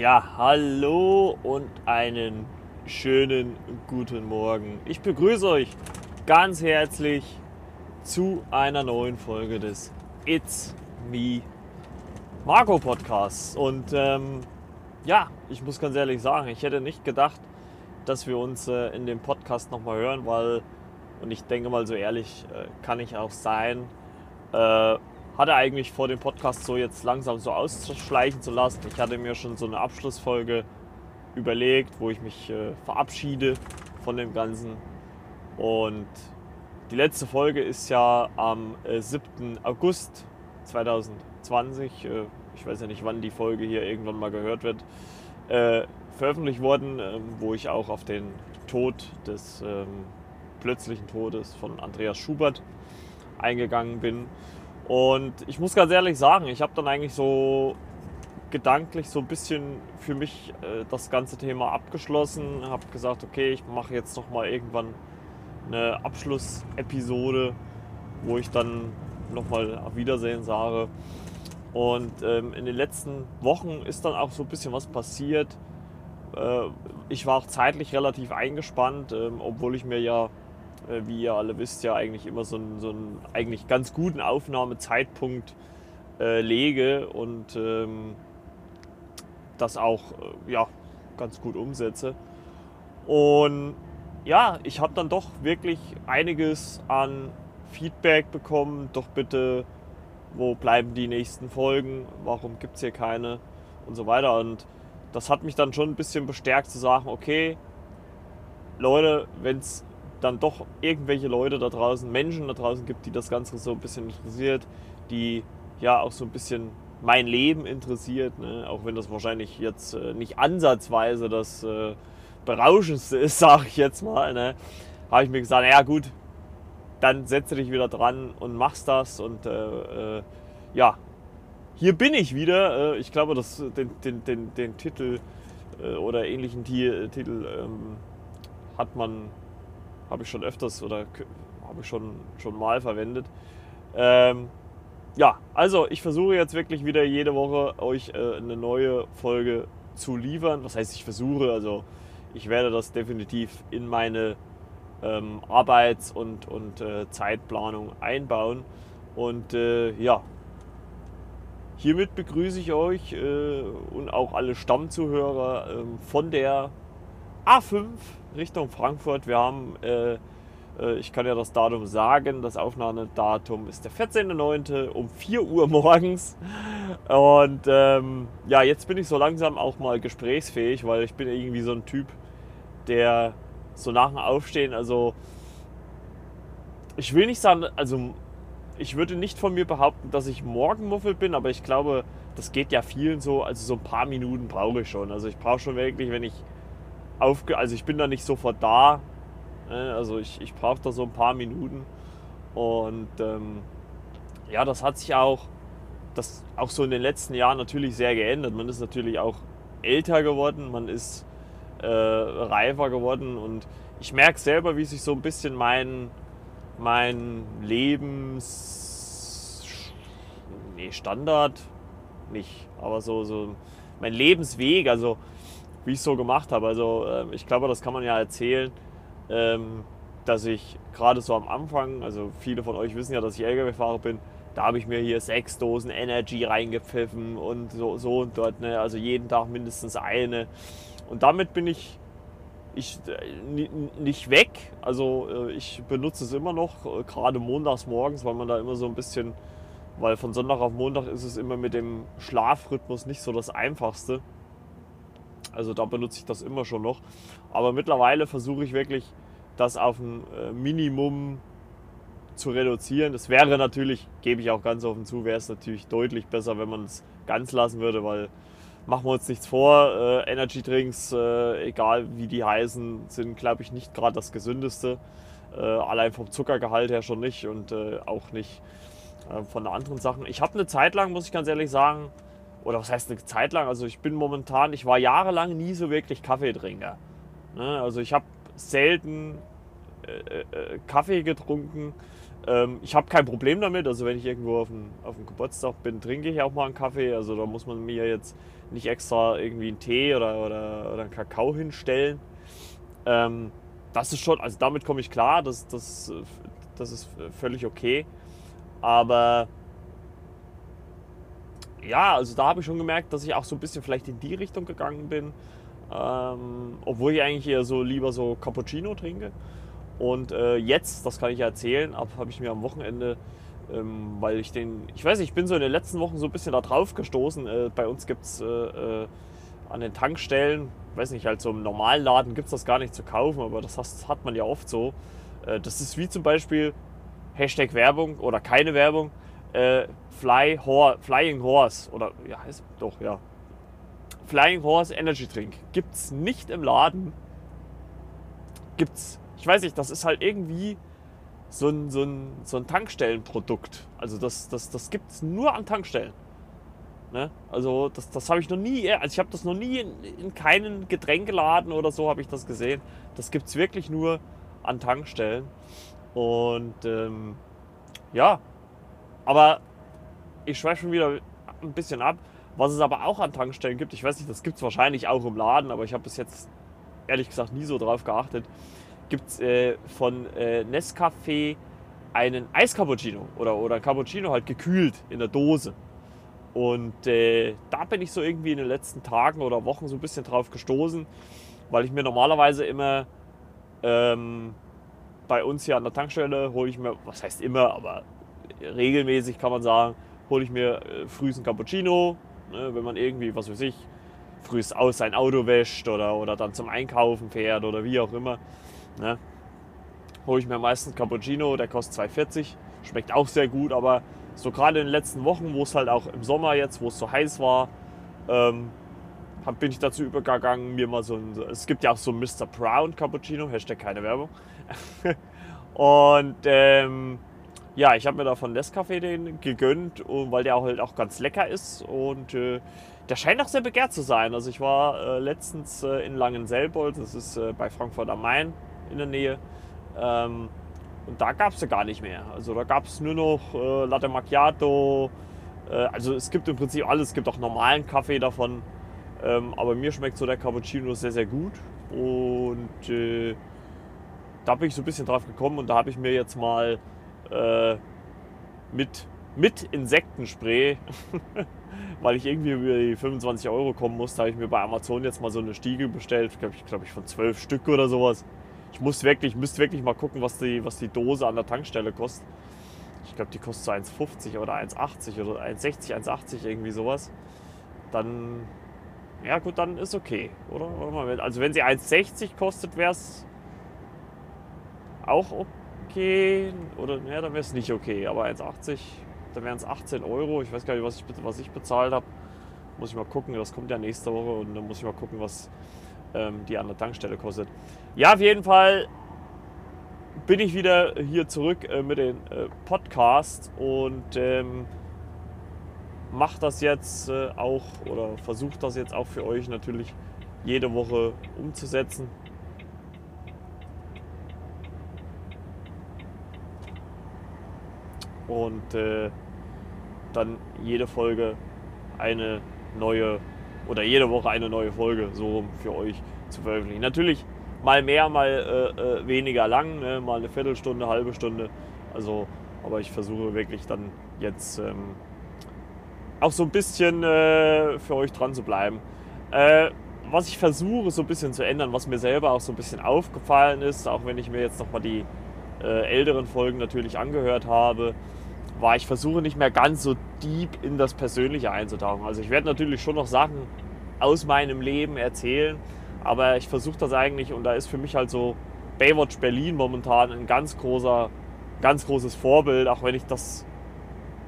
Ja, hallo und einen schönen guten Morgen. Ich begrüße euch ganz herzlich zu einer neuen Folge des It's Me Marco Podcasts. Und ähm, ja, ich muss ganz ehrlich sagen, ich hätte nicht gedacht, dass wir uns äh, in dem Podcast nochmal hören, weil, und ich denke mal so ehrlich, äh, kann ich auch sein, äh, hatte eigentlich vor, den Podcast so jetzt langsam so ausschleichen zu lassen. Ich hatte mir schon so eine Abschlussfolge überlegt, wo ich mich äh, verabschiede von dem Ganzen. Und die letzte Folge ist ja am äh, 7. August 2020. Äh, ich weiß ja nicht, wann die Folge hier irgendwann mal gehört wird. Äh, veröffentlicht worden, ähm, wo ich auch auf den Tod des ähm, plötzlichen Todes von Andreas Schubert eingegangen bin. Und ich muss ganz ehrlich sagen, ich habe dann eigentlich so gedanklich so ein bisschen für mich äh, das ganze Thema abgeschlossen. Habe gesagt, okay, ich mache jetzt noch mal irgendwann eine Abschlussepisode, wo ich dann noch mal auf Wiedersehen sage. Und ähm, in den letzten Wochen ist dann auch so ein bisschen was passiert. Äh, ich war auch zeitlich relativ eingespannt, äh, obwohl ich mir ja wie ihr alle wisst, ja eigentlich immer so einen, so einen eigentlich ganz guten Aufnahmezeitpunkt äh, lege und ähm, das auch äh, ja, ganz gut umsetze. Und ja, ich habe dann doch wirklich einiges an Feedback bekommen. Doch bitte, wo bleiben die nächsten Folgen? Warum gibt es hier keine? Und so weiter. Und das hat mich dann schon ein bisschen bestärkt zu sagen, okay, Leute, wenn es dann doch irgendwelche Leute da draußen, Menschen da draußen gibt, die das Ganze so ein bisschen interessiert, die ja auch so ein bisschen mein Leben interessiert, ne? auch wenn das wahrscheinlich jetzt äh, nicht ansatzweise das äh, Berauschendste ist, sage ich jetzt mal, ne? habe ich mir gesagt, naja gut, dann setze dich wieder dran und machst das und äh, äh ja, hier bin ich wieder. Äh, ich glaube, dass den, den, den, den Titel äh, oder ähnlichen Titel ähm, hat man habe ich schon öfters oder habe ich schon, schon mal verwendet. Ähm, ja, also ich versuche jetzt wirklich wieder jede Woche euch äh, eine neue Folge zu liefern. Was heißt, ich versuche, also ich werde das definitiv in meine ähm, Arbeits- und, und äh, Zeitplanung einbauen. Und äh, ja, hiermit begrüße ich euch äh, und auch alle Stammzuhörer ähm, von der A5 Richtung Frankfurt. Wir haben, äh, äh, ich kann ja das Datum sagen, das Aufnahmedatum ist der 14.09. um 4 Uhr morgens. Und ähm, ja, jetzt bin ich so langsam auch mal gesprächsfähig, weil ich bin irgendwie so ein Typ, der so nach dem Aufstehen, also ich will nicht sagen, also ich würde nicht von mir behaupten, dass ich Morgenmuffel bin, aber ich glaube, das geht ja vielen so. Also so ein paar Minuten brauche ich schon. Also ich brauche schon wirklich, wenn ich aufge... Also ich bin da nicht sofort da. Ne? Also ich, ich brauche da so ein paar Minuten. Und ähm, ja, das hat sich auch, das auch so in den letzten Jahren natürlich sehr geändert. Man ist natürlich auch älter geworden, man ist äh, reifer geworden und ich merke selber, wie sich so ein bisschen mein, mein Lebens... Nee, nicht, aber so, so mein Lebensweg, also wie ich es so gemacht habe. Also äh, ich glaube, das kann man ja erzählen, ähm, dass ich gerade so am Anfang, also viele von euch wissen ja, dass ich LKW-Fahrer bin, da habe ich mir hier sechs Dosen Energy reingepfiffen und so, so und dort, ne? also jeden Tag mindestens eine. Und damit bin ich, ich äh, nicht weg. Also äh, ich benutze es immer noch, äh, gerade montags morgens, weil man da immer so ein bisschen, weil von Sonntag auf Montag ist es immer mit dem Schlafrhythmus nicht so das Einfachste. Also da benutze ich das immer schon noch. Aber mittlerweile versuche ich wirklich, das auf ein äh, Minimum zu reduzieren. Das wäre natürlich, gebe ich auch ganz offen zu, wäre es natürlich deutlich besser, wenn man es ganz lassen würde, weil machen wir uns nichts vor, äh, Energy Drinks, äh, egal wie die heißen, sind glaube ich nicht gerade das gesündeste. Äh, allein vom Zuckergehalt her schon nicht und äh, auch nicht äh, von anderen Sachen. Ich habe eine Zeit lang, muss ich ganz ehrlich sagen, oder was heißt eine Zeit lang, also ich bin momentan, ich war jahrelang nie so wirklich Kaffeetrinker. Ne? Also ich habe selten äh, äh, Kaffee getrunken. Ähm, ich habe kein Problem damit. Also wenn ich irgendwo auf dem, auf dem Geburtstag bin, trinke ich auch mal einen Kaffee. Also da muss man mir jetzt nicht extra irgendwie einen Tee oder, oder, oder einen Kakao hinstellen. Ähm, das ist schon, also damit komme ich klar, das, das, das ist völlig okay. Aber ja, also da habe ich schon gemerkt, dass ich auch so ein bisschen vielleicht in die Richtung gegangen bin. Ähm, obwohl ich eigentlich eher so lieber so Cappuccino trinke. Und äh, jetzt, das kann ich ja erzählen, habe ich mir am Wochenende, ähm, weil ich den, ich weiß nicht, ich bin so in den letzten Wochen so ein bisschen da drauf gestoßen. Äh, bei uns gibt es äh, äh, an den Tankstellen, weiß nicht, halt so im normalen Laden gibt es das gar nicht zu kaufen, aber das hat, hat man ja oft so. Äh, das ist wie zum Beispiel Hashtag Werbung oder keine Werbung, äh, Fly Hor Flying Horse oder ja, heißt doch, ja. Flying Horse Energy Drink gibt es nicht im Laden. Gibt's ich weiß nicht, das ist halt irgendwie so ein, so ein, so ein Tankstellenprodukt. Also das, das, das gibt es nur an Tankstellen. Ne? Also das, das habe ich noch nie, also ich habe das noch nie in, in keinen Getränkeladen oder so habe ich das gesehen. Das gibt es wirklich nur an Tankstellen. Und ähm, ja, aber ich schweife schon wieder ein bisschen ab. Was es aber auch an Tankstellen gibt, ich weiß nicht, das gibt es wahrscheinlich auch im Laden, aber ich habe bis jetzt ehrlich gesagt nie so drauf geachtet gibt es äh, von äh, Nescafé einen Eiscappuccino oder, oder Cappuccino halt gekühlt in der Dose. Und äh, da bin ich so irgendwie in den letzten Tagen oder Wochen so ein bisschen drauf gestoßen, weil ich mir normalerweise immer ähm, bei uns hier an der Tankstelle hole ich mir, was heißt immer, aber regelmäßig kann man sagen, hole ich mir äh, frühs ein Cappuccino, ne, wenn man irgendwie, was weiß ich, frühs aus sein Auto wäscht oder, oder dann zum Einkaufen fährt oder wie auch immer. Ne? Hole ich mir meistens Cappuccino, der kostet 2,40. Schmeckt auch sehr gut, aber so gerade in den letzten Wochen, wo es halt auch im Sommer jetzt, wo es so heiß war, ähm, bin ich dazu übergegangen, mir mal so ein. Es gibt ja auch so ein Mr. Brown Cappuccino, Hashtag keine Werbung. und ähm, ja, ich habe mir da von Nescafé den gegönnt, weil der halt auch ganz lecker ist und äh, der scheint auch sehr begehrt zu sein. Also ich war äh, letztens äh, in Langenselbold, das ist äh, bei Frankfurt am Main, in der Nähe. Ähm, und da gab es ja gar nicht mehr. Also da gab es nur noch äh, Latte Macchiato. Äh, also es gibt im Prinzip alles. Es gibt auch normalen Kaffee davon. Ähm, aber mir schmeckt so der Cappuccino sehr, sehr gut. Und äh, da bin ich so ein bisschen drauf gekommen und da habe ich mir jetzt mal äh, mit, mit Insektenspray, weil ich irgendwie über die 25 Euro kommen musste, habe ich mir bei Amazon jetzt mal so eine Stiege bestellt, glaube ich, glaub ich, von 12 Stück oder sowas. Ich muss wirklich, müsste wirklich mal gucken, was die, was die Dose an der Tankstelle kostet. Ich glaube, die kostet so 1,50 oder 1,80 oder 1,60, 1,80 irgendwie sowas. Dann, ja gut, dann ist okay, oder? Also wenn sie 1,60 kostet, wäre es auch okay. Oder ja, dann wäre es nicht okay. Aber 1,80, dann wären es 18 Euro. Ich weiß gar nicht, was ich, was ich bezahlt habe. Muss ich mal gucken. Das kommt ja nächste Woche und dann muss ich mal gucken, was ähm, die an der Tankstelle kostet. Ja, auf jeden Fall bin ich wieder hier zurück äh, mit dem äh, Podcast und ähm, mache das jetzt äh, auch oder versuche das jetzt auch für euch natürlich jede Woche umzusetzen. Und äh, dann jede Folge eine neue oder jede Woche eine neue Folge so für euch zu veröffentlichen. Natürlich mal mehr, mal äh, äh, weniger lang, ne? mal eine Viertelstunde, halbe Stunde. Also, aber ich versuche wirklich dann jetzt ähm, auch so ein bisschen äh, für euch dran zu bleiben. Äh, was ich versuche so ein bisschen zu ändern, was mir selber auch so ein bisschen aufgefallen ist, auch wenn ich mir jetzt nochmal die äh, älteren Folgen natürlich angehört habe, war, ich versuche nicht mehr ganz so deep in das Persönliche einzutauchen. Also ich werde natürlich schon noch Sachen aus meinem Leben erzählen, aber ich versuche das eigentlich und da ist für mich halt so Baywatch Berlin momentan ein ganz großer, ganz großes Vorbild, auch wenn ich das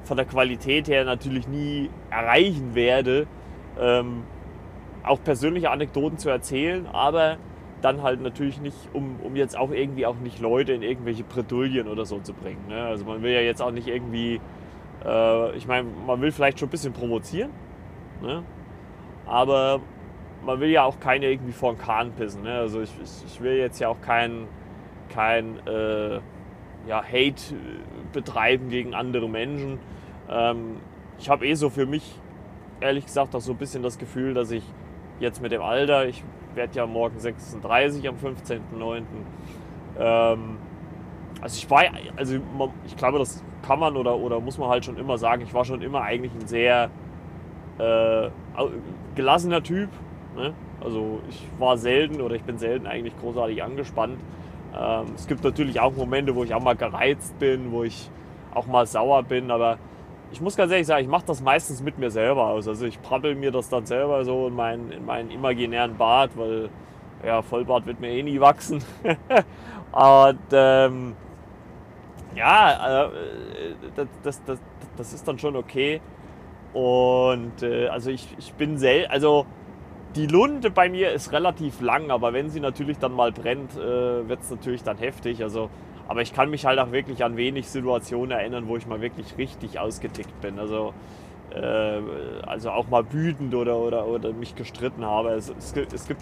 von der Qualität her natürlich nie erreichen werde, ähm, auch persönliche Anekdoten zu erzählen, aber dann halt natürlich nicht, um, um jetzt auch irgendwie auch nicht Leute in irgendwelche Bredouillen oder so zu bringen. Ne? Also man will ja jetzt auch nicht irgendwie, äh, ich meine, man will vielleicht schon ein bisschen provozieren, ne? aber man will ja auch keine irgendwie vor den Kahn pissen. Ne? Also ich, ich, ich, will jetzt ja auch kein, kein äh, ja, Hate betreiben gegen andere Menschen. Ähm, ich habe eh so für mich, ehrlich gesagt, auch so ein bisschen das Gefühl, dass ich jetzt mit dem Alter, ich werde ja morgen 36 am 15.09. Ähm, also ich war, also ich glaube, das kann man oder, oder muss man halt schon immer sagen, ich war schon immer eigentlich ein sehr äh, gelassener Typ. Ne? Also ich war selten oder ich bin selten eigentlich großartig angespannt. Ähm, es gibt natürlich auch Momente, wo ich auch mal gereizt bin, wo ich auch mal sauer bin, aber ich muss ganz ehrlich sagen, ich mache das meistens mit mir selber aus. Also ich prabbel mir das dann selber so in meinen, in meinen imaginären Bart, weil ja, Vollbart wird mir eh nie wachsen. Und ähm, ja, äh, das, das, das, das, ist dann schon okay. Und äh, also ich, ich bin selten, also die Lunte bei mir ist relativ lang, aber wenn sie natürlich dann mal brennt, äh, wird es natürlich dann heftig. Also, aber ich kann mich halt auch wirklich an wenig Situationen erinnern, wo ich mal wirklich richtig ausgetickt bin. Also, äh, also auch mal wütend oder, oder, oder mich gestritten habe. Es, es, es gibt,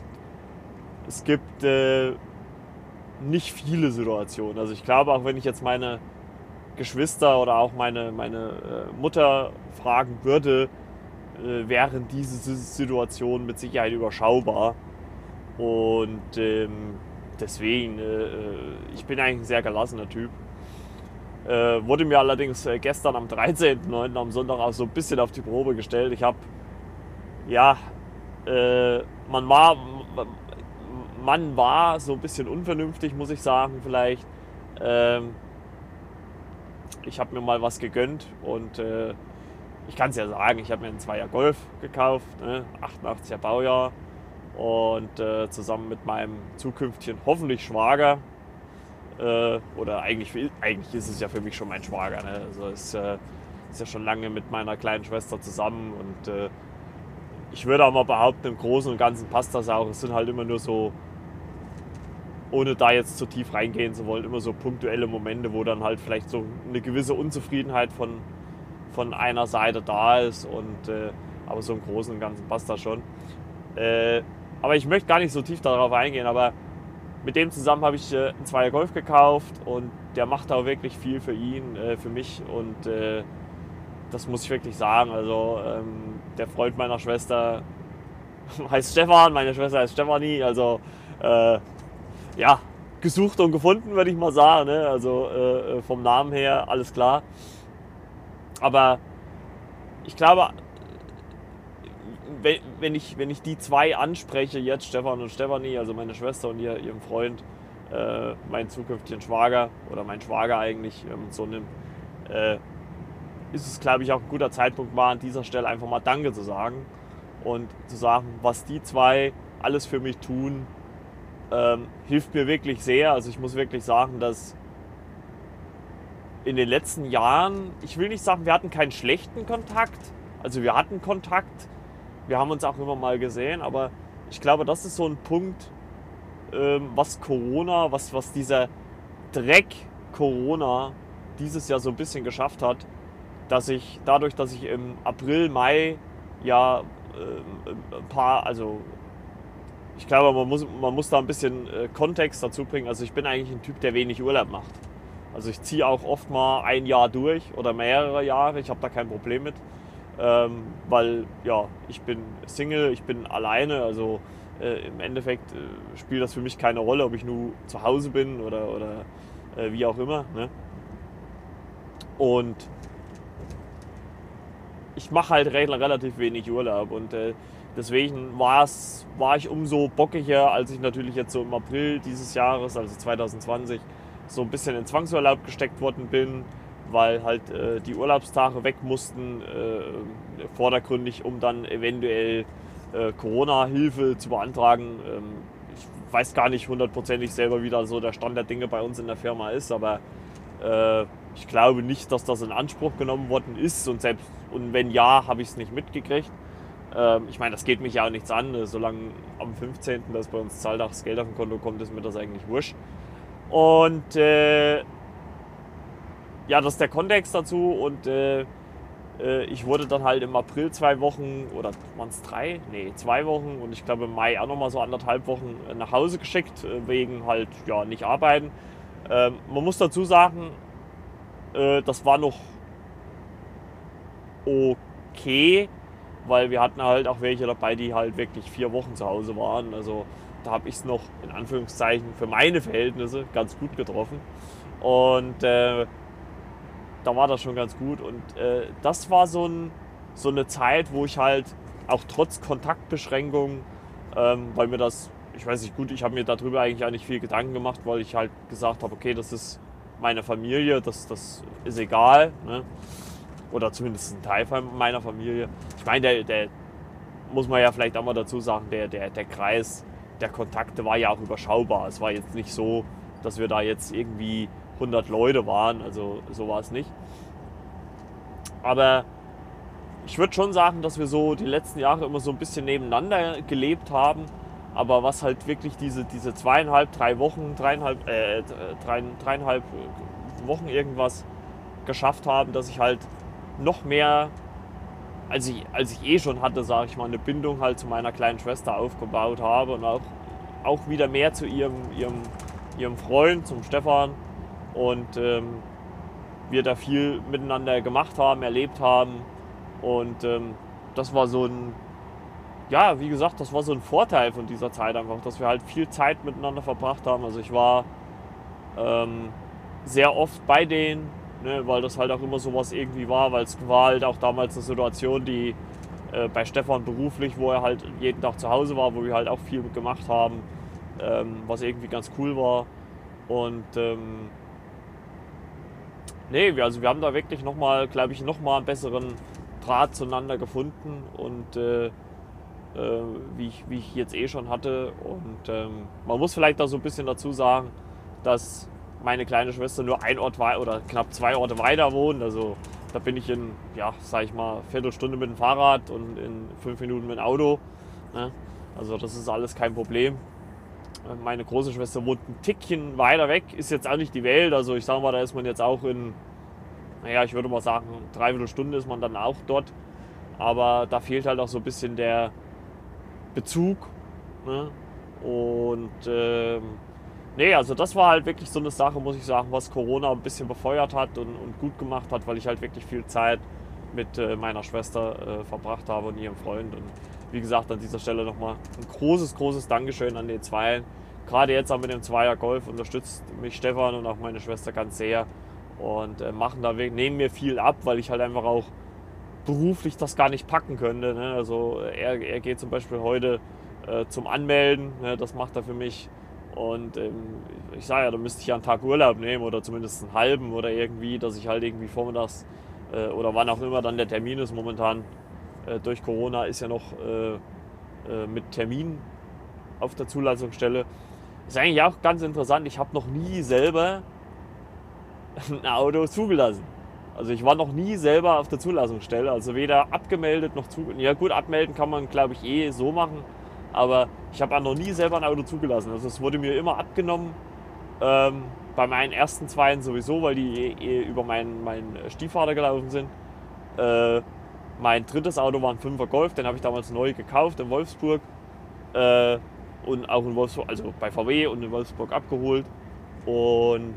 es gibt äh, nicht viele Situationen. Also ich glaube, auch wenn ich jetzt meine Geschwister oder auch meine, meine äh, Mutter fragen würde, äh, wären diese Situationen mit Sicherheit überschaubar. Und ähm, deswegen, äh, äh, ich bin eigentlich ein sehr gelassener Typ. Äh, wurde mir allerdings gestern am 13.09. am Sonntag auch so ein bisschen auf die Probe gestellt. Ich habe, ja, man war, man war so ein bisschen unvernünftig, muss ich sagen, vielleicht. Ähm, ich habe mir mal was gegönnt und ich kann es ja sagen, ich habe mir einen Zweier Golf gekauft, ne, 88er Baujahr und äh, zusammen mit meinem zukünftigen hoffentlich Schwager äh, oder eigentlich, eigentlich ist es ja für mich schon mein Schwager, ne? also ist, äh, ist ja schon lange mit meiner kleinen Schwester zusammen und äh, ich würde auch mal behaupten, im Großen und Ganzen passt das auch. Es sind halt immer nur so, ohne da jetzt zu tief reingehen zu wollen, immer so punktuelle Momente, wo dann halt vielleicht so eine gewisse Unzufriedenheit von von einer Seite da ist. Und, äh, aber so im Großen und Ganzen passt das schon. Äh, aber ich möchte gar nicht so tief darauf eingehen. Aber mit dem zusammen habe ich äh, einen Zweier Golf gekauft und der macht auch wirklich viel für ihn, äh, für mich. Und äh, das muss ich wirklich sagen. Also ähm, der Freund meiner Schwester heißt Stefan, meine Schwester heißt Stefanie. Also äh, ja, gesucht und gefunden, würde ich mal sagen. Ne? Also äh, vom Namen her alles klar. Aber ich glaube, wenn ich, wenn ich die zwei anspreche, jetzt Stefan und Stefanie, also meine Schwester und ihr, ihrem Freund, äh, meinen zukünftigen Schwager oder mein Schwager eigentlich ähm, so nimmt, äh, ist es, glaube ich, auch ein guter Zeitpunkt, mal an dieser Stelle einfach mal Danke zu sagen und zu sagen, was die zwei alles für mich tun, ähm, hilft mir wirklich sehr. Also ich muss wirklich sagen, dass in den letzten Jahren, ich will nicht sagen, wir hatten keinen schlechten Kontakt. Also wir hatten Kontakt. Wir haben uns auch immer mal gesehen, aber ich glaube, das ist so ein Punkt, ähm, was Corona, was, was dieser Dreck Corona dieses Jahr so ein bisschen geschafft hat, dass ich dadurch, dass ich im April, Mai ja äh, ein paar, also ich glaube, man muss, man muss da ein bisschen äh, Kontext dazu bringen. Also ich bin eigentlich ein Typ, der wenig Urlaub macht. Also ich ziehe auch oft mal ein Jahr durch oder mehrere Jahre. Ich habe da kein Problem mit, ähm, weil ja, ich bin Single, ich bin alleine. Also äh, im Endeffekt äh, spielt das für mich keine Rolle, ob ich nur zu Hause bin oder, oder äh, wie auch immer. Ne? Und ich mache halt relativ wenig Urlaub und äh, deswegen war ich umso bockiger, als ich natürlich jetzt so im April dieses Jahres, also 2020, so ein bisschen in Zwangsurlaub gesteckt worden bin, weil halt äh, die Urlaubstage weg mussten, äh, vordergründig, um dann eventuell äh, Corona-Hilfe zu beantragen. Ähm, ich weiß gar nicht hundertprozentig selber, wie da so der Stand der Dinge bei uns in der Firma ist, aber äh, ich glaube nicht, dass das in Anspruch genommen worden ist und selbst und wenn ja, habe ich es nicht mitgekriegt. Ähm, ich meine, das geht mich ja auch nichts an, solange am 15. das bei uns Zahltags Geld auf dem Konto kommt, ist mir das eigentlich wurscht. Und äh, ja, das ist der Kontext dazu. Und äh, äh, ich wurde dann halt im April zwei Wochen, oder waren es drei? Nee, zwei Wochen. Und ich glaube im Mai auch nochmal so anderthalb Wochen nach Hause geschickt, äh, wegen halt, ja, nicht arbeiten. Ähm, man muss dazu sagen, äh, das war noch okay, weil wir hatten halt auch welche dabei, die halt wirklich vier Wochen zu Hause waren. Also da habe ich es noch in Anführungszeichen für meine Verhältnisse ganz gut getroffen. Und äh, da war das schon ganz gut. Und äh, das war so, ein, so eine Zeit, wo ich halt auch trotz Kontaktbeschränkungen, ähm, weil mir das, ich weiß nicht gut, ich habe mir darüber eigentlich auch nicht viel Gedanken gemacht, weil ich halt gesagt habe, okay, das ist meine Familie, das, das ist egal. Ne? Oder zumindest ein Teil meiner Familie. Ich meine, der, der muss man ja vielleicht auch mal dazu sagen, der, der, der Kreis der Kontakte war ja auch überschaubar. Es war jetzt nicht so, dass wir da jetzt irgendwie 100 Leute waren, also so war es nicht. Aber ich würde schon sagen, dass wir so die letzten Jahre immer so ein bisschen nebeneinander gelebt haben. Aber was halt wirklich diese, diese zweieinhalb, drei Wochen, dreieinhalb, äh, drei, dreieinhalb Wochen irgendwas geschafft haben, dass ich halt noch mehr, als ich, als ich eh schon hatte, sage ich mal, eine Bindung halt zu meiner kleinen Schwester aufgebaut habe und auch, auch wieder mehr zu ihrem, ihrem, ihrem Freund, zum Stefan. Und ähm, wir da viel miteinander gemacht haben, erlebt haben. Und ähm, das war so ein, ja, wie gesagt, das war so ein Vorteil von dieser Zeit einfach, dass wir halt viel Zeit miteinander verbracht haben. Also ich war ähm, sehr oft bei denen, ne, weil das halt auch immer sowas irgendwie war, weil es war halt auch damals eine Situation, die äh, bei Stefan beruflich, wo er halt jeden Tag zu Hause war, wo wir halt auch viel gemacht haben, ähm, was irgendwie ganz cool war. Und ähm, nee, also wir haben da wirklich nochmal, glaube ich, nochmal einen besseren Draht zueinander gefunden und äh, äh, wie, ich, wie ich jetzt eh schon hatte. Und ähm, man muss vielleicht da so ein bisschen dazu sagen, dass meine kleine Schwester nur ein Ort oder knapp zwei Orte weiter wohnt. Also da bin ich in, ja, sag ich mal, Viertelstunde mit dem Fahrrad und in fünf Minuten mit dem Auto. Ne? Also das ist alles kein Problem. Meine große Schwester wohnt ein Tickchen weiter weg, ist jetzt auch nicht die Welt. Also ich sage mal, da ist man jetzt auch in, naja, ich würde mal sagen, dreiviertel Stunde ist man dann auch dort. Aber da fehlt halt auch so ein bisschen der Bezug. Ne? Und ähm, nee, also das war halt wirklich so eine Sache, muss ich sagen, was Corona ein bisschen befeuert hat und, und gut gemacht hat, weil ich halt wirklich viel Zeit mit äh, meiner Schwester äh, verbracht habe und ihrem Freund. Und wie gesagt, an dieser Stelle nochmal ein großes, großes Dankeschön an den Zweien. Gerade jetzt auch mit dem Zweier Golf unterstützt mich Stefan und auch meine Schwester ganz sehr und äh, machen da nehmen mir viel ab, weil ich halt einfach auch beruflich das gar nicht packen könnte. Ne? Also er, er geht zum Beispiel heute äh, zum Anmelden, ne? das macht er für mich. Und ähm, ich sage ja, da müsste ich ja einen Tag Urlaub nehmen oder zumindest einen halben oder irgendwie, dass ich halt irgendwie vormittags äh, oder wann auch immer dann der Termin ist momentan äh, durch Corona ist ja noch äh, äh, mit Termin auf der Zulassungsstelle. Ist eigentlich auch ganz interessant. Ich habe noch nie selber ein Auto zugelassen. Also ich war noch nie selber auf der Zulassungsstelle, also weder abgemeldet noch zugelassen. Ja gut, abmelden kann man glaube ich eh so machen, aber ich habe auch noch nie selber ein Auto zugelassen. Also es wurde mir immer abgenommen. Ähm, bei meinen ersten Zweien sowieso, weil die eh, eh über meinen, meinen Stiefvater gelaufen sind. Äh, mein drittes Auto war ein 5er Golf, den habe ich damals neu gekauft in Wolfsburg. Äh, und auch in Wolfsburg, also bei VW und in Wolfsburg abgeholt. Und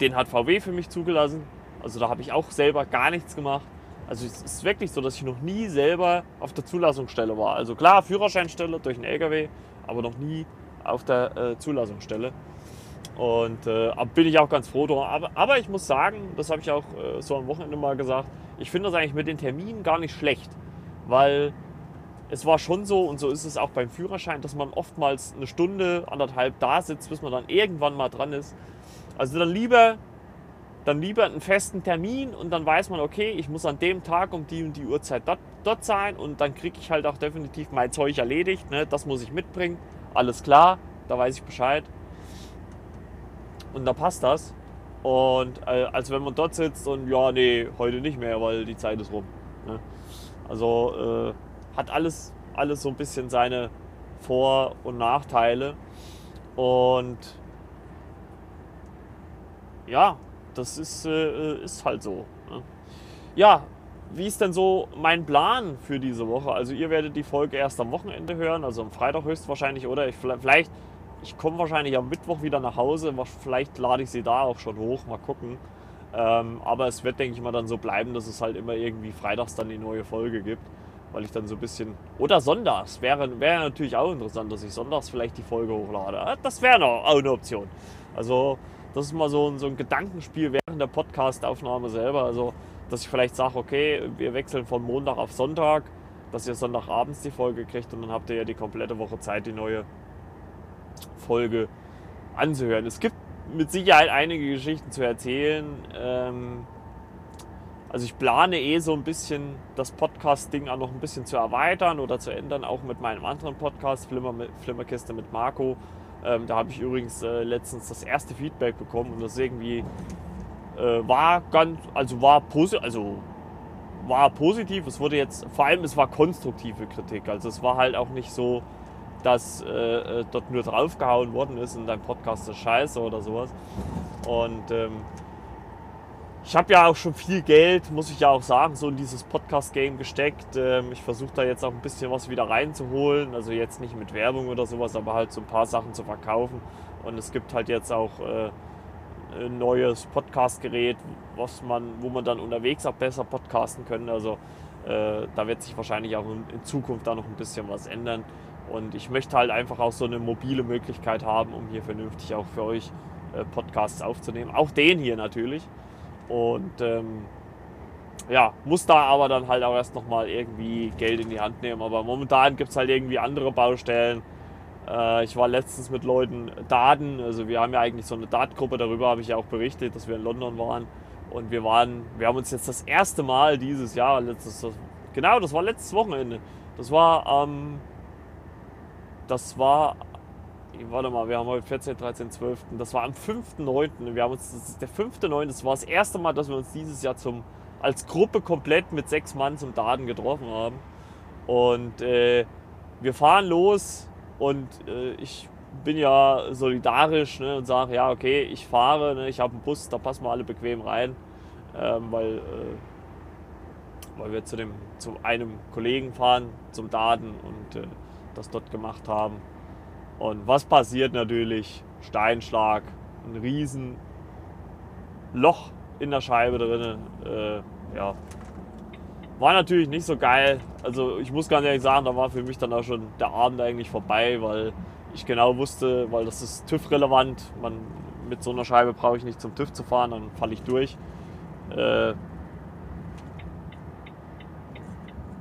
den hat VW für mich zugelassen. Also da habe ich auch selber gar nichts gemacht. Also es ist wirklich so, dass ich noch nie selber auf der Zulassungsstelle war. Also klar, Führerscheinstelle durch einen LKW, aber noch nie auf der äh, Zulassungsstelle. Und äh, bin ich auch ganz froh drum. Aber, aber ich muss sagen, das habe ich auch äh, so am Wochenende mal gesagt, ich finde das eigentlich mit den Terminen gar nicht schlecht. Weil es war schon so, und so ist es auch beim Führerschein, dass man oftmals eine Stunde, anderthalb da sitzt, bis man dann irgendwann mal dran ist. Also dann lieber, dann lieber einen festen Termin und dann weiß man, okay, ich muss an dem Tag um die und die Uhrzeit dort, dort sein und dann kriege ich halt auch definitiv mein Zeug erledigt. Ne? Das muss ich mitbringen. Alles klar, da weiß ich Bescheid. Und da passt das. Und äh, als wenn man dort sitzt und ja, nee, heute nicht mehr, weil die Zeit ist rum. Ne? Also äh, hat alles, alles so ein bisschen seine Vor- und Nachteile. Und ja, das ist, äh, ist halt so. Ne? Ja, wie ist denn so mein Plan für diese Woche? Also ihr werdet die Folge erst am Wochenende hören, also am Freitag höchstwahrscheinlich, oder ich, vielleicht ich komme wahrscheinlich am Mittwoch wieder nach Hause. Vielleicht lade ich sie da auch schon hoch. Mal gucken. Ähm, aber es wird, denke ich mal, dann so bleiben, dass es halt immer irgendwie freitags dann die neue Folge gibt. Weil ich dann so ein bisschen. Oder sonntags. Wäre, wäre natürlich auch interessant, dass ich sonntags vielleicht die Folge hochlade. Das wäre auch eine Option. Also, das ist mal so ein, so ein Gedankenspiel während der Podcast-Aufnahme selber. Also, dass ich vielleicht sage, okay, wir wechseln von Montag auf Sonntag, dass ihr Sonntagabends die Folge kriegt und dann habt ihr ja die komplette Woche Zeit, die neue Folge anzuhören. Es gibt mit Sicherheit einige Geschichten zu erzählen. Ähm, also ich plane eh so ein bisschen das Podcast-Ding auch noch ein bisschen zu erweitern oder zu ändern, auch mit meinem anderen Podcast, Flimmer, Flimmerkiste mit Marco. Ähm, da habe ich übrigens äh, letztens das erste Feedback bekommen und das irgendwie äh, war ganz, also war positiv, also war positiv. Es wurde jetzt, vor allem es war konstruktive Kritik. Also es war halt auch nicht so, dass äh, äh, dort nur draufgehauen worden ist und dein Podcast ist scheiße oder sowas. Und ähm, ich habe ja auch schon viel Geld, muss ich ja auch sagen, so in dieses Podcast-Game gesteckt. Ähm, ich versuche da jetzt auch ein bisschen was wieder reinzuholen. Also jetzt nicht mit Werbung oder sowas, aber halt so ein paar Sachen zu verkaufen. Und es gibt halt jetzt auch äh, ein neues Podcast-Gerät, was man, wo man dann unterwegs auch besser podcasten können. Also äh, da wird sich wahrscheinlich auch in, Zukunft da noch ein bisschen was ändern. Und ich möchte halt einfach auch so eine mobile Möglichkeit haben, um hier vernünftig auch für euch äh, Podcasts aufzunehmen. Auch den hier natürlich. Und ähm, ja, muss da aber dann halt auch erst nochmal irgendwie Geld in die Hand nehmen. Aber momentan gibt es halt irgendwie andere Baustellen. Äh, ich war letztens mit Leuten Daten, also wir haben ja eigentlich so eine Datengruppe, darüber habe ich ja auch berichtet, dass wir in London waren. Und wir waren, wir haben uns jetzt das erste Mal dieses Jahr, letztes, genau, das war letztes Wochenende. Das war am ähm, das war, warte mal, wir haben heute 14, 13, 12. Das war am 5.9. Wir haben uns, das ist der 5.9. Das war das erste Mal, dass wir uns dieses Jahr zum, als Gruppe komplett mit sechs Mann zum Daten getroffen haben. Und äh, wir fahren los und äh, ich bin ja solidarisch ne, und sage, ja, okay, ich fahre, ne, ich habe einen Bus, da passen wir alle bequem rein, ähm, weil, äh, weil wir zu, dem, zu einem Kollegen fahren, zum Daten und äh, das dort gemacht haben. Und was passiert natürlich? Steinschlag, ein riesen Loch in der Scheibe drin. Äh, ja, war natürlich nicht so geil. Also ich muss ganz ehrlich sagen, da war für mich dann auch schon der Abend eigentlich vorbei, weil ich genau wusste, weil das ist TÜV-relevant. Man, mit so einer Scheibe brauche ich nicht zum TÜV zu fahren, dann falle ich durch. Äh,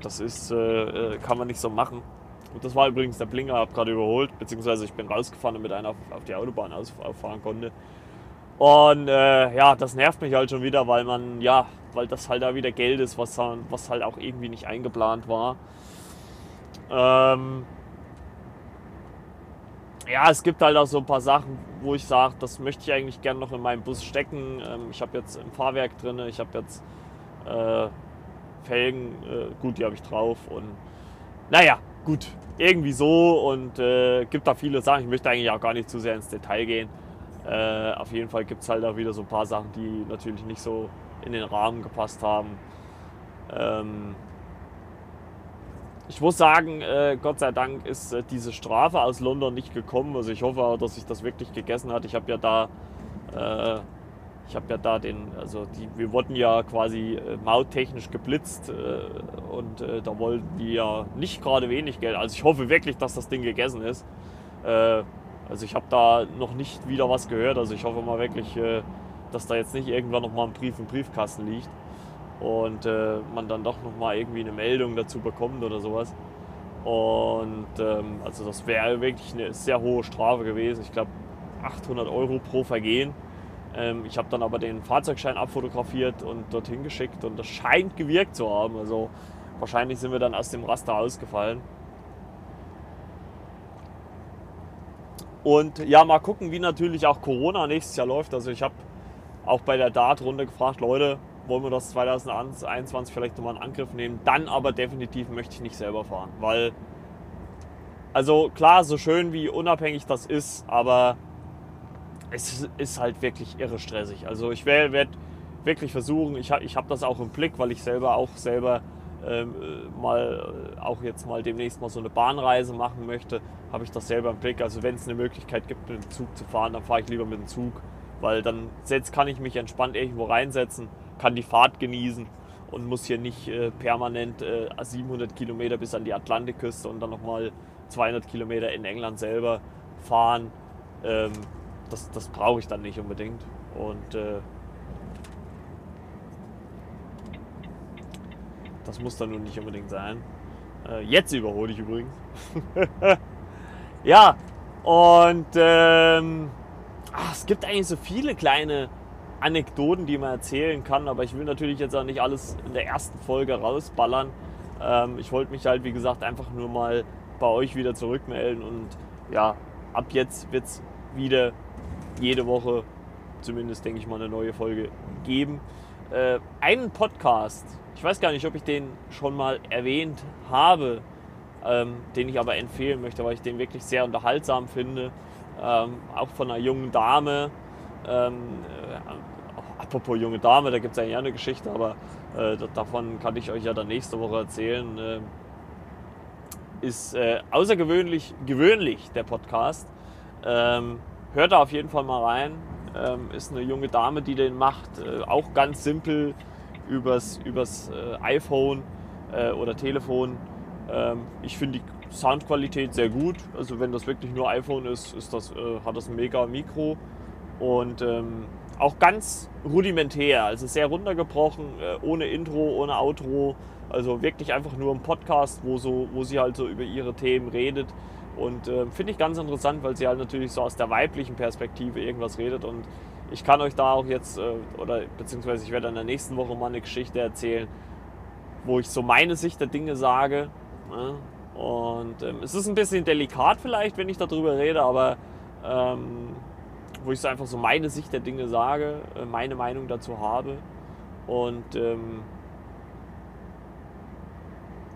das ist, äh, äh kann man nicht so machen. Und das war übrigens der Blinker, habe gerade überholt, beziehungsweise ich bin rausgefahren, damit einer auf, auf die Autobahn auffahren konnte. Und äh, ja, das nervt mich halt schon wieder, weil man, ja, weil das halt da wieder Geld ist, was, was halt auch irgendwie nicht eingeplant war. Ähm, ja, es gibt halt auch so ein paar Sachen, wo ich sage, das möchte ich eigentlich gerne noch in meinem Bus stecken. Ähm, ich habe jetzt ein Fahrwerk drin, ich habe jetzt äh, Felgen, äh, gut, die habe ich drauf und naja, gut, irgendwie so und äh, gibt da viele Sachen. Ich möchte eigentlich auch gar nicht zu sehr ins Detail gehen. Äh, auf jeden Fall gibt es halt auch wieder so ein paar Sachen, die natürlich nicht so in den Rahmen gepasst haben. Ähm ich muss sagen, äh, Gott sei Dank ist äh, diese Strafe aus London nicht gekommen. Also ich hoffe auch, dass sich das wirklich gegessen hat. Ich habe ja da äh, ich habe ja da den, also die, wir wurden ja quasi äh, mauttechnisch geblitzt äh, und äh, da wollten die ja nicht gerade wenig Geld. Also ich hoffe wirklich, dass das Ding gegessen ist. Äh, also ich habe da noch nicht wieder was gehört. Also ich hoffe mal wirklich, äh, dass da jetzt nicht irgendwann noch mal ein Brief im Briefkasten liegt und äh, man dann doch noch mal irgendwie eine Meldung dazu bekommt oder sowas. Und ähm, also das wäre wirklich eine sehr hohe Strafe gewesen. Ich glaube 800 Euro pro Vergehen. Ähm, ich habe dann aber den Fahrzeugschein abfotografiert und dorthin geschickt und das scheint gewirkt zu haben. Also wahrscheinlich sind wir dann aus dem Raster ausgefallen. Und ja, mal gucken, wie natürlich auch Corona nächstes Jahr läuft. Also ich habe auch bei der Dart-Runde gefragt, Leute, wollen wir das 2021 vielleicht nochmal in Angriff nehmen? Dann aber definitiv möchte ich nicht selber fahren, weil, also klar, so schön wie unabhängig das ist, aber es ist halt wirklich irre stressig. Also ich werde wirklich versuchen, ich, ich habe das auch im Blick, weil ich selber auch selber ähm, äh, mal äh, auch jetzt mal demnächst mal so eine Bahnreise machen möchte, habe ich das selber im Blick. Also wenn es eine Möglichkeit gibt, mit dem Zug zu fahren, dann fahre ich lieber mit dem Zug, weil dann jetzt kann ich mich entspannt irgendwo reinsetzen, kann die Fahrt genießen und muss hier nicht äh, permanent äh, 700 Kilometer bis an die Atlantikküste und dann nochmal 200 Kilometer in England selber fahren. Ähm, das das brauche ich dann nicht unbedingt. Und äh, das muss dann nun nicht unbedingt sein. Äh, jetzt überhole ich übrigens. ja, und ähm, ach, es gibt eigentlich so viele kleine Anekdoten, die man erzählen kann, aber ich will natürlich jetzt auch nicht alles in der ersten Folge rausballern. Ähm, ich wollte mich halt, wie gesagt, einfach nur mal bei euch wieder zurückmelden und ja, ab jetzt wird es wieder jede Woche, zumindest denke ich mal, eine neue Folge geben. Äh, einen Podcast, ich weiß gar nicht, ob ich den schon mal erwähnt habe, ähm, den ich aber empfehlen möchte, weil ich den wirklich sehr unterhaltsam finde. Ähm, auch von einer jungen Dame. Ähm, äh, apropos junge Dame, da gibt es eigentlich eine Geschichte, aber äh, davon kann ich euch ja dann nächste Woche erzählen. Äh, ist außergewöhnlich gewöhnlich, der Podcast. Ähm, hört da auf jeden Fall mal rein. Ähm, ist eine junge Dame, die den macht. Äh, auch ganz simpel übers, übers äh, iPhone äh, oder Telefon. Ähm, ich finde die Soundqualität sehr gut. Also wenn das wirklich nur iPhone ist, ist das, äh, hat das ein mega Mikro. Und ähm, auch ganz rudimentär, also sehr runtergebrochen, äh, ohne Intro, ohne Outro. Also wirklich einfach nur ein Podcast, wo, so, wo sie halt so über ihre Themen redet. Und äh, finde ich ganz interessant, weil sie halt natürlich so aus der weiblichen Perspektive irgendwas redet. Und ich kann euch da auch jetzt, äh, oder beziehungsweise ich werde in der nächsten Woche mal eine Geschichte erzählen, wo ich so meine Sicht der Dinge sage. Ne? Und ähm, es ist ein bisschen delikat vielleicht, wenn ich darüber rede, aber ähm, wo ich so einfach so meine Sicht der Dinge sage, äh, meine Meinung dazu habe. Und ähm,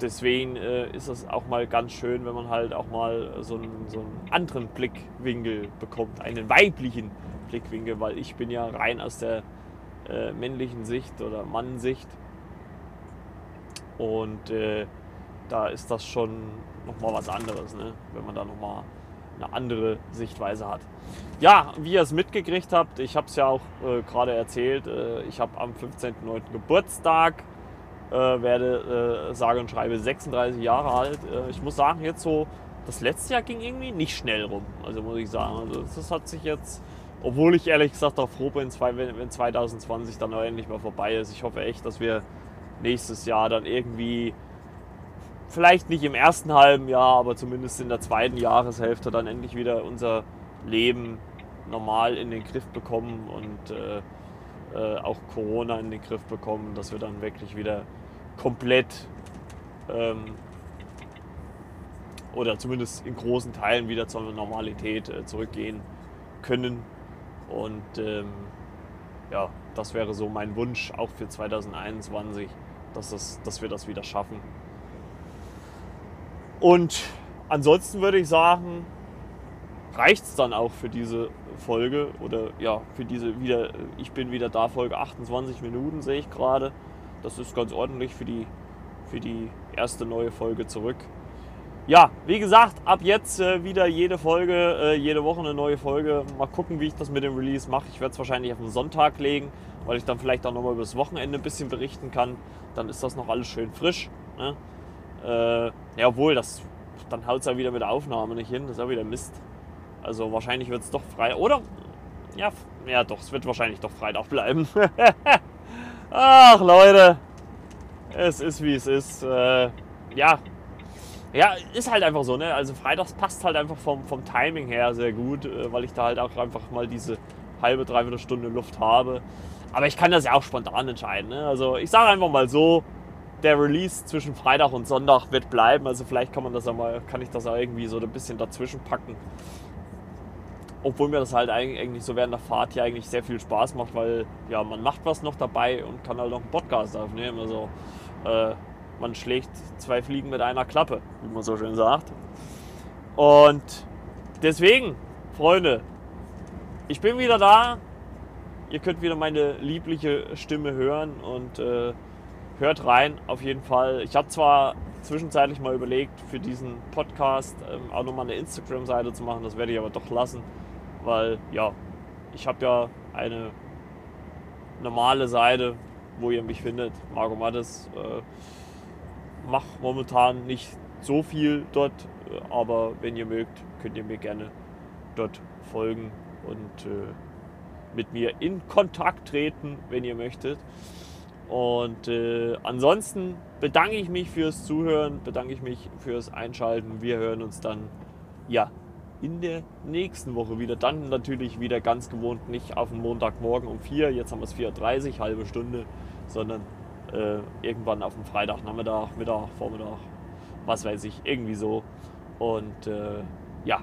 deswegen äh, ist es auch mal ganz schön, wenn man halt auch mal so einen, so einen anderen Blickwinkel bekommt, einen weiblichen Blickwinkel, weil ich bin ja rein aus der äh, männlichen Sicht oder Mannsicht. Und äh, da ist das schon nochmal was anderes, ne? wenn man da nochmal eine andere Sichtweise hat. Ja, wie ihr es mitgekriegt habt, ich habe es ja auch äh, gerade erzählt, äh, ich habe am 15.09. Geburtstag, äh, werde äh, sage und schreibe 36 Jahre alt. Äh, ich muss sagen, jetzt so, das letzte Jahr ging irgendwie nicht schnell rum, also muss ich sagen. Also das hat sich jetzt, obwohl ich ehrlich gesagt auch froh bin, wenn 2020 dann endlich mal vorbei ist. Ich hoffe echt, dass wir nächstes Jahr dann irgendwie vielleicht nicht im ersten halben Jahr, aber zumindest in der zweiten Jahreshälfte dann endlich wieder unser Leben normal in den Griff bekommen und äh, äh, auch Corona in den Griff bekommen, dass wir dann wirklich wieder komplett ähm, oder zumindest in großen Teilen wieder zur Normalität äh, zurückgehen können. Und ähm, ja, das wäre so mein Wunsch auch für 2021, dass, das, dass wir das wieder schaffen. Und ansonsten würde ich sagen, reicht es dann auch für diese Folge oder ja, für diese wieder, ich bin wieder da, Folge 28 Minuten sehe ich gerade. Das ist ganz ordentlich für die, für die erste neue Folge zurück. Ja, wie gesagt, ab jetzt äh, wieder jede Folge, äh, jede Woche eine neue Folge. Mal gucken, wie ich das mit dem Release mache. Ich werde es wahrscheinlich auf den Sonntag legen, weil ich dann vielleicht auch nochmal über das Wochenende ein bisschen berichten kann. Dann ist das noch alles schön frisch. Ne? Äh, ja, obwohl, das, dann haut es ja wieder mit der Aufnahme nicht hin. Das ist ja wieder Mist. Also wahrscheinlich wird es doch frei. Oder? Ja, ja doch, es wird wahrscheinlich doch Freitag bleiben. Ach Leute, es ist wie es ist. Äh, ja. Ja, ist halt einfach so, ne? Also Freitags passt halt einfach vom, vom Timing her sehr gut, äh, weil ich da halt auch einfach mal diese halbe, dreiviertel Stunde Luft habe. Aber ich kann das ja auch spontan entscheiden. Ne? Also ich sage einfach mal so, der Release zwischen Freitag und Sonntag wird bleiben. Also vielleicht kann man das ja mal, kann ich das auch irgendwie so ein bisschen dazwischen packen. Obwohl mir das halt eigentlich so während der Fahrt ja eigentlich sehr viel Spaß macht, weil ja man macht was noch dabei und kann halt noch einen Podcast aufnehmen. Also äh, man schlägt zwei Fliegen mit einer Klappe, wie man so schön sagt. Und deswegen, Freunde, ich bin wieder da. Ihr könnt wieder meine liebliche Stimme hören und äh, hört rein auf jeden Fall. Ich habe zwar zwischenzeitlich mal überlegt, für diesen Podcast ähm, auch nochmal eine Instagram-Seite zu machen, das werde ich aber doch lassen, weil ja, ich habe ja eine normale Seite, wo ihr mich findet. Marco Mattes äh, mache momentan nicht so viel dort, äh, aber wenn ihr mögt, könnt ihr mir gerne dort folgen und äh, mit mir in Kontakt treten, wenn ihr möchtet. Und äh, ansonsten bedanke ich mich fürs Zuhören, bedanke ich mich fürs Einschalten. Wir hören uns dann ja in der nächsten Woche wieder. Dann natürlich wieder ganz gewohnt, nicht auf den Montagmorgen um 4, jetzt haben wir es 4.30 Uhr, halbe Stunde, sondern äh, irgendwann auf dem Freitagnachmittag, Mittag, Vormittag, was weiß ich, irgendwie so. Und äh, ja,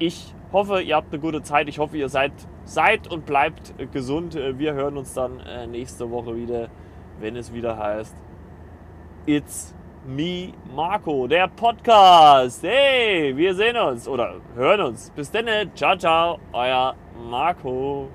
ich hoffe, ihr habt eine gute Zeit. Ich hoffe, ihr seid, seid und bleibt gesund. Äh, wir hören uns dann äh, nächste Woche wieder, wenn es wieder heißt It's Me Marco, der Podcast. Hey, wir sehen uns oder hören uns. Bis dann. Ciao, ciao. Euer Marco.